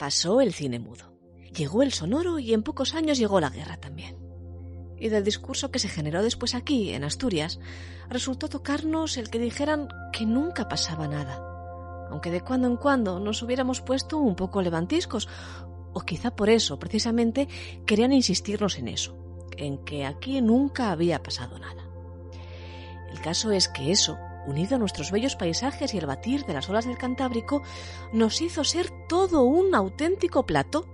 pasó el cine mudo. Llegó el sonoro y en pocos años llegó la guerra también. Y del discurso que se generó después aquí, en Asturias, resultó tocarnos el que dijeran que nunca pasaba nada, aunque de cuando en cuando nos hubiéramos puesto un poco levantiscos, o quizá por eso, precisamente, querían insistirnos en eso, en que aquí nunca había pasado nada. El caso es que eso, unido a nuestros bellos paisajes y el batir de las olas del Cantábrico, nos hizo ser todo un auténtico plato,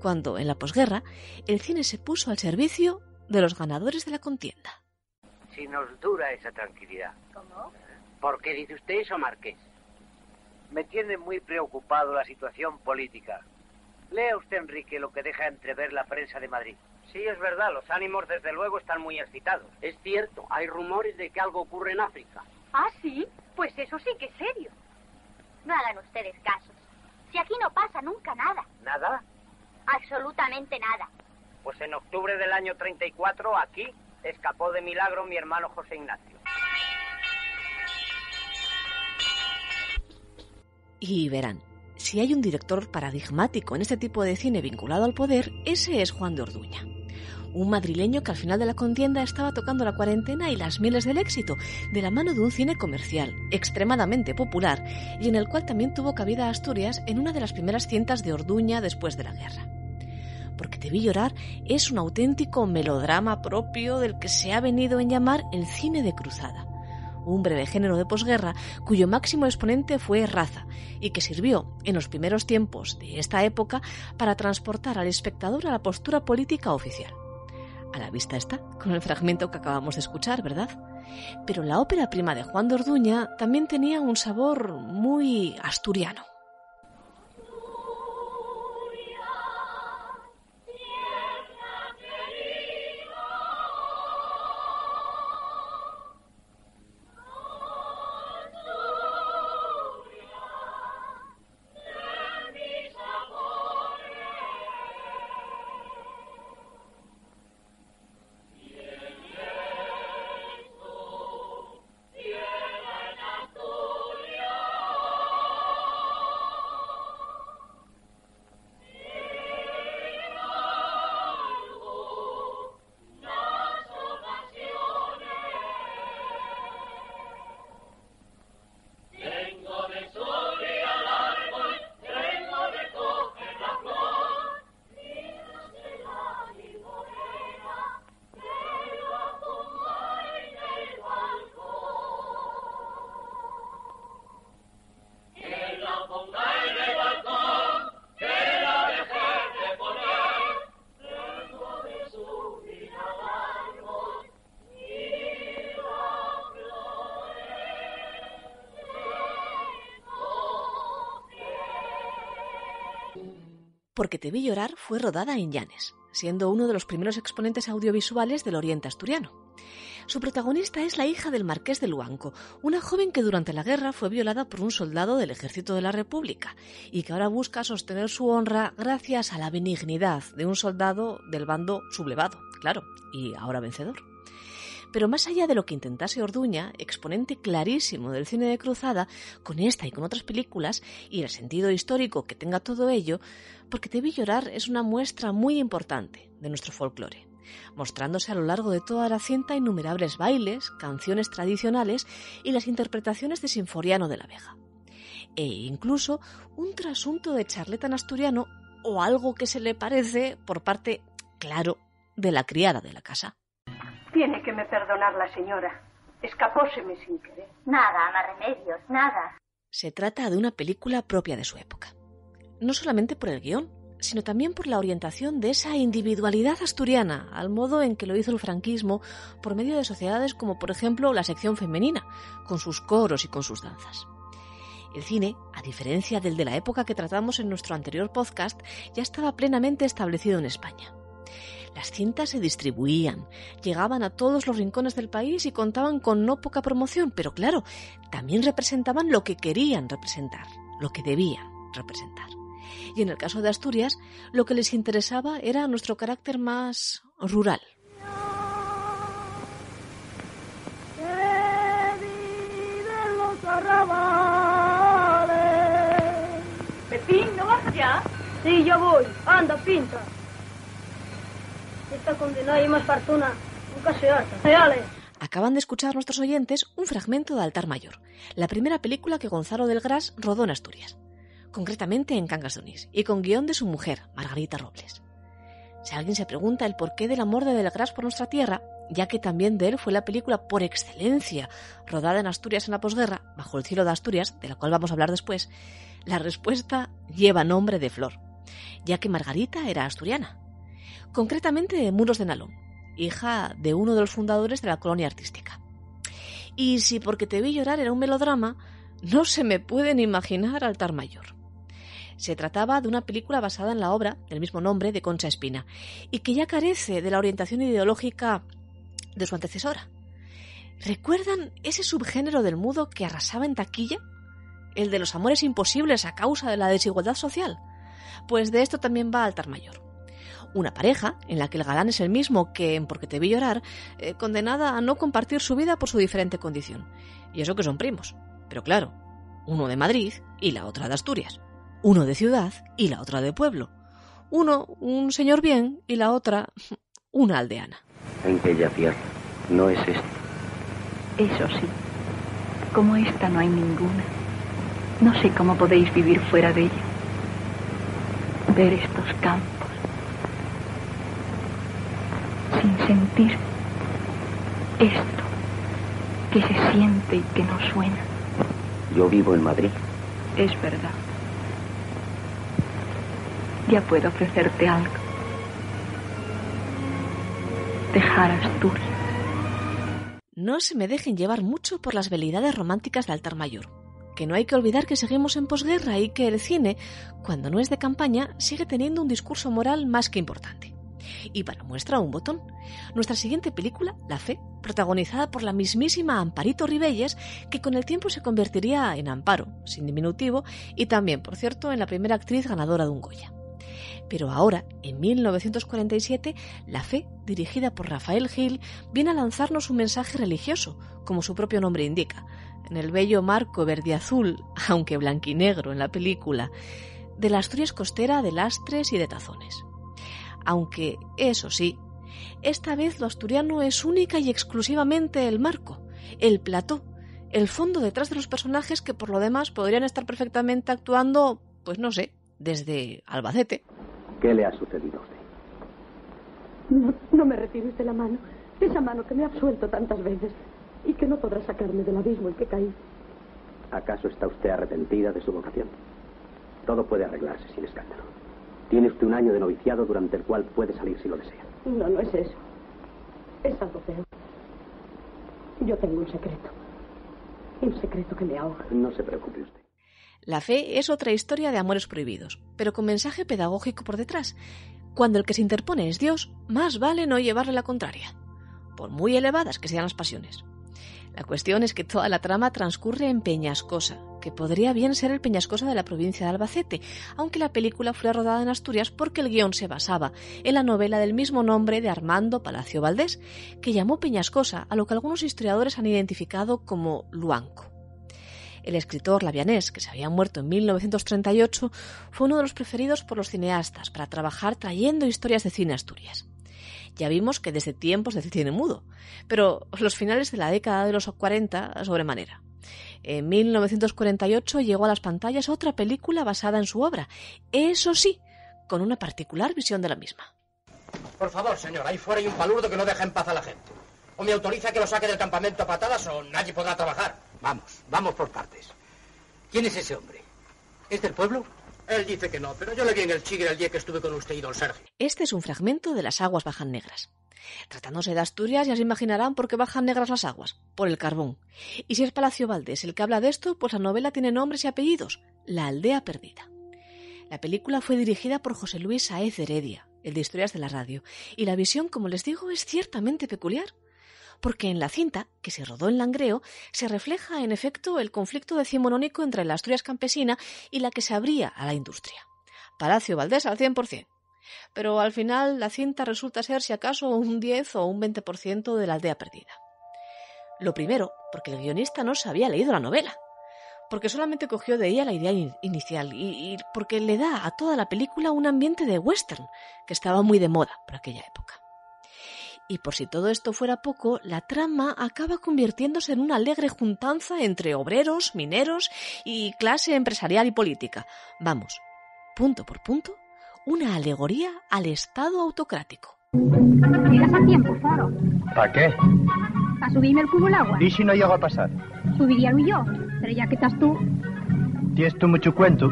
cuando, en la posguerra, el cine se puso al servicio de los ganadores de la contienda. Si nos dura esa tranquilidad. ¿Cómo? ¿Por qué dice usted eso, Marqués? Me tiene muy preocupado la situación política. Lea usted, Enrique, lo que deja entrever la prensa de Madrid. Sí, es verdad, los ánimos desde luego están muy excitados. Es cierto, hay rumores de que algo ocurre en África. ¿Ah, sí? Pues eso sí que es serio. No hagan ustedes casos. Si aquí no pasa nunca nada. ¿Nada? Absolutamente nada. Pues en octubre del año 34, aquí, escapó de milagro mi hermano José Ignacio. Y verán, si hay un director paradigmático en este tipo de cine vinculado al poder, ese es Juan de Orduña. Un madrileño que al final de la contienda estaba tocando la cuarentena y las mieles del éxito, de la mano de un cine comercial, extremadamente popular, y en el cual también tuvo cabida Asturias en una de las primeras cintas de Orduña después de la guerra. Porque Te vi llorar es un auténtico melodrama propio del que se ha venido en llamar el cine de cruzada un breve género de posguerra cuyo máximo exponente fue Raza y que sirvió en los primeros tiempos de esta época para transportar al espectador a la postura política oficial. A la vista está, con el fragmento que acabamos de escuchar, ¿verdad? Pero la ópera prima de Juan de Orduña también tenía un sabor muy asturiano. Porque te vi llorar fue rodada en Llanes, siendo uno de los primeros exponentes audiovisuales del Oriente Asturiano. Su protagonista es la hija del marqués de Luanco, una joven que durante la guerra fue violada por un soldado del ejército de la República y que ahora busca sostener su honra gracias a la benignidad de un soldado del bando sublevado, claro, y ahora vencedor. Pero más allá de lo que intentase Orduña, exponente clarísimo del cine de cruzada, con esta y con otras películas, y el sentido histórico que tenga todo ello, porque Te vi llorar es una muestra muy importante de nuestro folclore, mostrándose a lo largo de toda la cinta innumerables bailes, canciones tradicionales y las interpretaciones de Sinforiano de la Vega. E incluso un trasunto de charleta asturiano o algo que se le parece por parte, claro, de la criada de la casa. Tiene que me perdonar la señora. Escapóseme sin querer. Nada, ama remedios, nada. Se trata de una película propia de su época. No solamente por el guion, sino también por la orientación de esa individualidad asturiana, al modo en que lo hizo el franquismo por medio de sociedades como por ejemplo la sección femenina, con sus coros y con sus danzas. El cine, a diferencia del de la época que tratamos en nuestro anterior podcast, ya estaba plenamente establecido en España. Las cintas se distribuían, llegaban a todos los rincones del país y contaban con no poca promoción, pero claro, también representaban lo que querían representar, lo que debían representar. Y en el caso de Asturias, lo que les interesaba era nuestro carácter más rural. Pepín, ¿no vas ya? Sí, yo voy. Anda, pinta. Esta condenada y más fortuna nunca se harta. Acaban de escuchar nuestros oyentes un fragmento de Altar Mayor, la primera película que Gonzalo del Gras rodó en Asturias, concretamente en Cangas de Onís, y con guion de su mujer, Margarita Robles. Si alguien se pregunta el porqué del amor de Del Gras por nuestra tierra, ya que también de él fue la película por excelencia rodada en Asturias en la posguerra, bajo el cielo de Asturias, de la cual vamos a hablar después, la respuesta lleva nombre de Flor, ya que Margarita era asturiana, concretamente de Muros de Nalón, hija de uno de los fundadores de la colonia artística. Y si porque te vi llorar era un melodrama, no se me pueden imaginar Altar Mayor. Se trataba de una película basada en la obra del mismo nombre de Concha Espina y que ya carece de la orientación ideológica de su antecesora. ¿Recuerdan ese subgénero del mudo que arrasaba en taquilla? El de los amores imposibles a causa de la desigualdad social. Pues de esto también va Altar Mayor. Una pareja, en la que el galán es el mismo que en Porque te vi llorar, eh, condenada a no compartir su vida por su diferente condición. Y eso que son primos. Pero claro, uno de Madrid y la otra de Asturias. Uno de ciudad y la otra de pueblo. Uno un señor bien y la otra una aldeana. En aquella tierra no es esto. Eso sí, como esta no hay ninguna. No sé cómo podéis vivir fuera de ella. Ver estos campos. Sin sentir esto que se siente y que no suena. Yo vivo en Madrid. Es verdad. Ya puedo ofrecerte algo. Dejar Asturias. No se me dejen llevar mucho por las velidades románticas de Altar Mayor. Que no hay que olvidar que seguimos en posguerra y que el cine, cuando no es de campaña, sigue teniendo un discurso moral más que importante. Y para muestra un botón, nuestra siguiente película, La Fe, protagonizada por la mismísima Amparito Ribelles, que con el tiempo se convertiría en Amparo, sin diminutivo, y también, por cierto, en la primera actriz ganadora de un Goya. Pero ahora, en 1947, La Fe, dirigida por Rafael Gil, viene a lanzarnos un mensaje religioso, como su propio nombre indica, en el bello marco verde azul, aunque blanquinegro en la película, de la Asturias costera de lastres y de tazones. Aunque, eso sí, esta vez lo asturiano es única y exclusivamente el marco, el plató, el fondo detrás de los personajes que por lo demás podrían estar perfectamente actuando, pues no sé, desde Albacete. ¿Qué le ha sucedido a usted? No, no me retires de la mano. Esa mano que me ha absuelto tantas veces y que no podrá sacarme del abismo en que caí. ¿Acaso está usted arrepentida de su vocación? Todo puede arreglarse sin escándalo. Tiene usted un año de noviciado durante el cual puede salir si lo desea. No, no es eso. Es algo peor. Yo tengo un secreto. Un secreto que me ahoga. No se preocupe usted. La fe es otra historia de amores prohibidos, pero con mensaje pedagógico por detrás. Cuando el que se interpone es Dios, más vale no llevarle la contraria, por muy elevadas que sean las pasiones. La cuestión es que toda la trama transcurre en Peñascosa, que podría bien ser el Peñascosa de la provincia de Albacete, aunque la película fue rodada en Asturias porque el guion se basaba en la novela del mismo nombre de Armando Palacio Valdés, que llamó Peñascosa a lo que algunos historiadores han identificado como Luanco. El escritor lavianés, que se había muerto en 1938, fue uno de los preferidos por los cineastas para trabajar trayendo historias de cine Asturias. Ya vimos que desde tiempos del cine mudo, pero los finales de la década de los 40 sobremanera. En 1948 llegó a las pantallas otra película basada en su obra, eso sí, con una particular visión de la misma. Por favor, señor, ahí fuera hay un palurdo que no deja en paz a la gente. O me autoriza que lo saque del campamento a patadas o nadie podrá trabajar. Vamos, vamos por partes. ¿Quién es ese hombre? ¿Es del pueblo? Él dice que no, pero yo le vi en el chigre el día que estuve con usted y don Sergio. Este es un fragmento de Las aguas bajan negras. Tratándose de Asturias, ya se imaginarán por qué bajan negras las aguas, por el carbón. Y si es Palacio Valdés el que habla de esto, pues la novela tiene nombres y apellidos, La aldea perdida. La película fue dirigida por José Luis Saez Heredia, el de Historias de la Radio, y la visión, como les digo, es ciertamente peculiar porque en la cinta, que se rodó en Langreo, se refleja en efecto el conflicto decimonónico entre la Asturias campesina y la que se abría a la industria. Palacio Valdés al 100%. Pero al final la cinta resulta ser si acaso un 10 o un 20% de la aldea perdida. Lo primero, porque el guionista no se había leído la novela. porque solamente cogió de ella la idea inicial y, y, porque le da a toda la película un ambiente de western, que estaba muy de moda por aquella época. Y por si todo esto fuera poco, la trama acaba convirtiéndose en una alegre juntanza entre obreros, mineros y clase empresarial y política. Vamos, punto por punto, una alegoría al Estado autocrático. Llegas a tiempo, Foro. ¿Para qué? Para subirme el cubo al agua. ¿Y si no llego a pasar? Subiría yo, pero ya que estás tú. Tienes tú mucho cuento.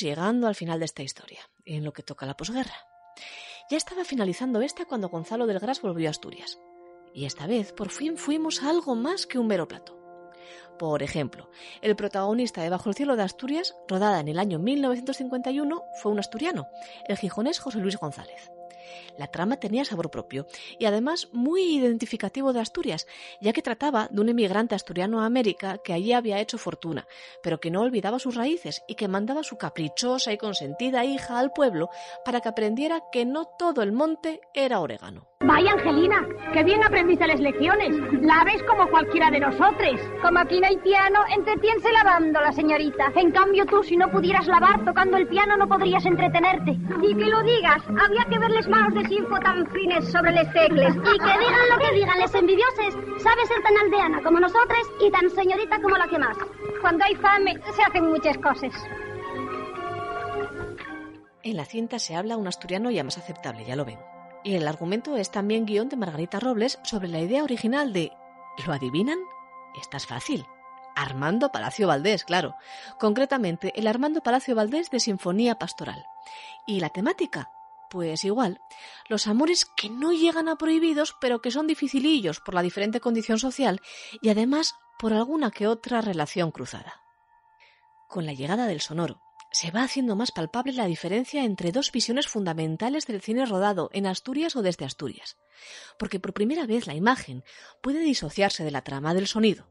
Llegando al final de esta historia, en lo que toca a la posguerra. Ya estaba finalizando esta cuando Gonzalo del Gras volvió a Asturias. Y esta vez por fin fuimos a algo más que un mero plato. Por ejemplo, el protagonista de Bajo el cielo de Asturias, rodada en el año 1951, fue un asturiano, el gijonés José Luis González. La trama tenía sabor propio y además muy identificativo de Asturias, ya que trataba de un emigrante asturiano a América que allí había hecho fortuna, pero que no olvidaba sus raíces y que mandaba a su caprichosa y consentida hija al pueblo para que aprendiera que no todo el monte era orégano. Vaya, Angelina, qué bien aprendiste las lecciones. La ves como cualquiera de nosotros. Como aquí no hay piano, entretiense lavando la señorita. En cambio tú, si no pudieras lavar tocando el piano, no podrías entretenerte. Y que lo digas, había que verles manos de sinfo tan fines sobre les tecles. Y que digan lo que digan les envidioses. Sabes ser tan aldeana como nosotros y tan señorita como la que más. Cuando hay fame, se hacen muchas cosas. En la cinta se habla un asturiano ya más aceptable, ya lo ven. Y el argumento es también guion de Margarita Robles sobre la idea original de ¿Lo adivinan? Esta es fácil. Armando Palacio Valdés, claro. Concretamente, el Armando Palacio Valdés de Sinfonía Pastoral. ¿Y la temática? Pues igual, los amores que no llegan a prohibidos, pero que son dificilillos por la diferente condición social y además por alguna que otra relación cruzada. Con la llegada del sonoro, se va haciendo más palpable la diferencia entre dos visiones fundamentales del cine rodado en Asturias o desde Asturias, porque por primera vez la imagen puede disociarse de la trama del sonido,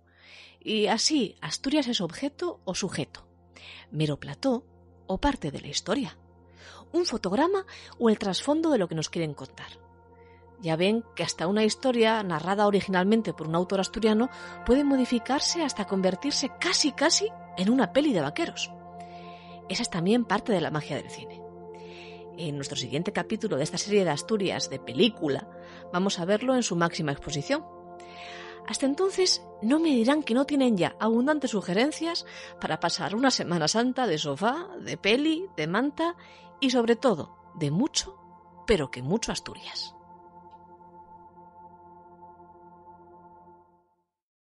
y así Asturias es objeto o sujeto, mero plató o parte de la historia, un fotograma o el trasfondo de lo que nos quieren contar. Ya ven que hasta una historia narrada originalmente por un autor asturiano puede modificarse hasta convertirse casi casi en una peli de vaqueros. Esa es también parte de la magia del cine. En nuestro siguiente capítulo de esta serie de Asturias de película, vamos a verlo en su máxima exposición. Hasta entonces, no me dirán que no tienen ya abundantes sugerencias para pasar una Semana Santa de sofá, de peli, de manta y sobre todo de mucho, pero que mucho Asturias.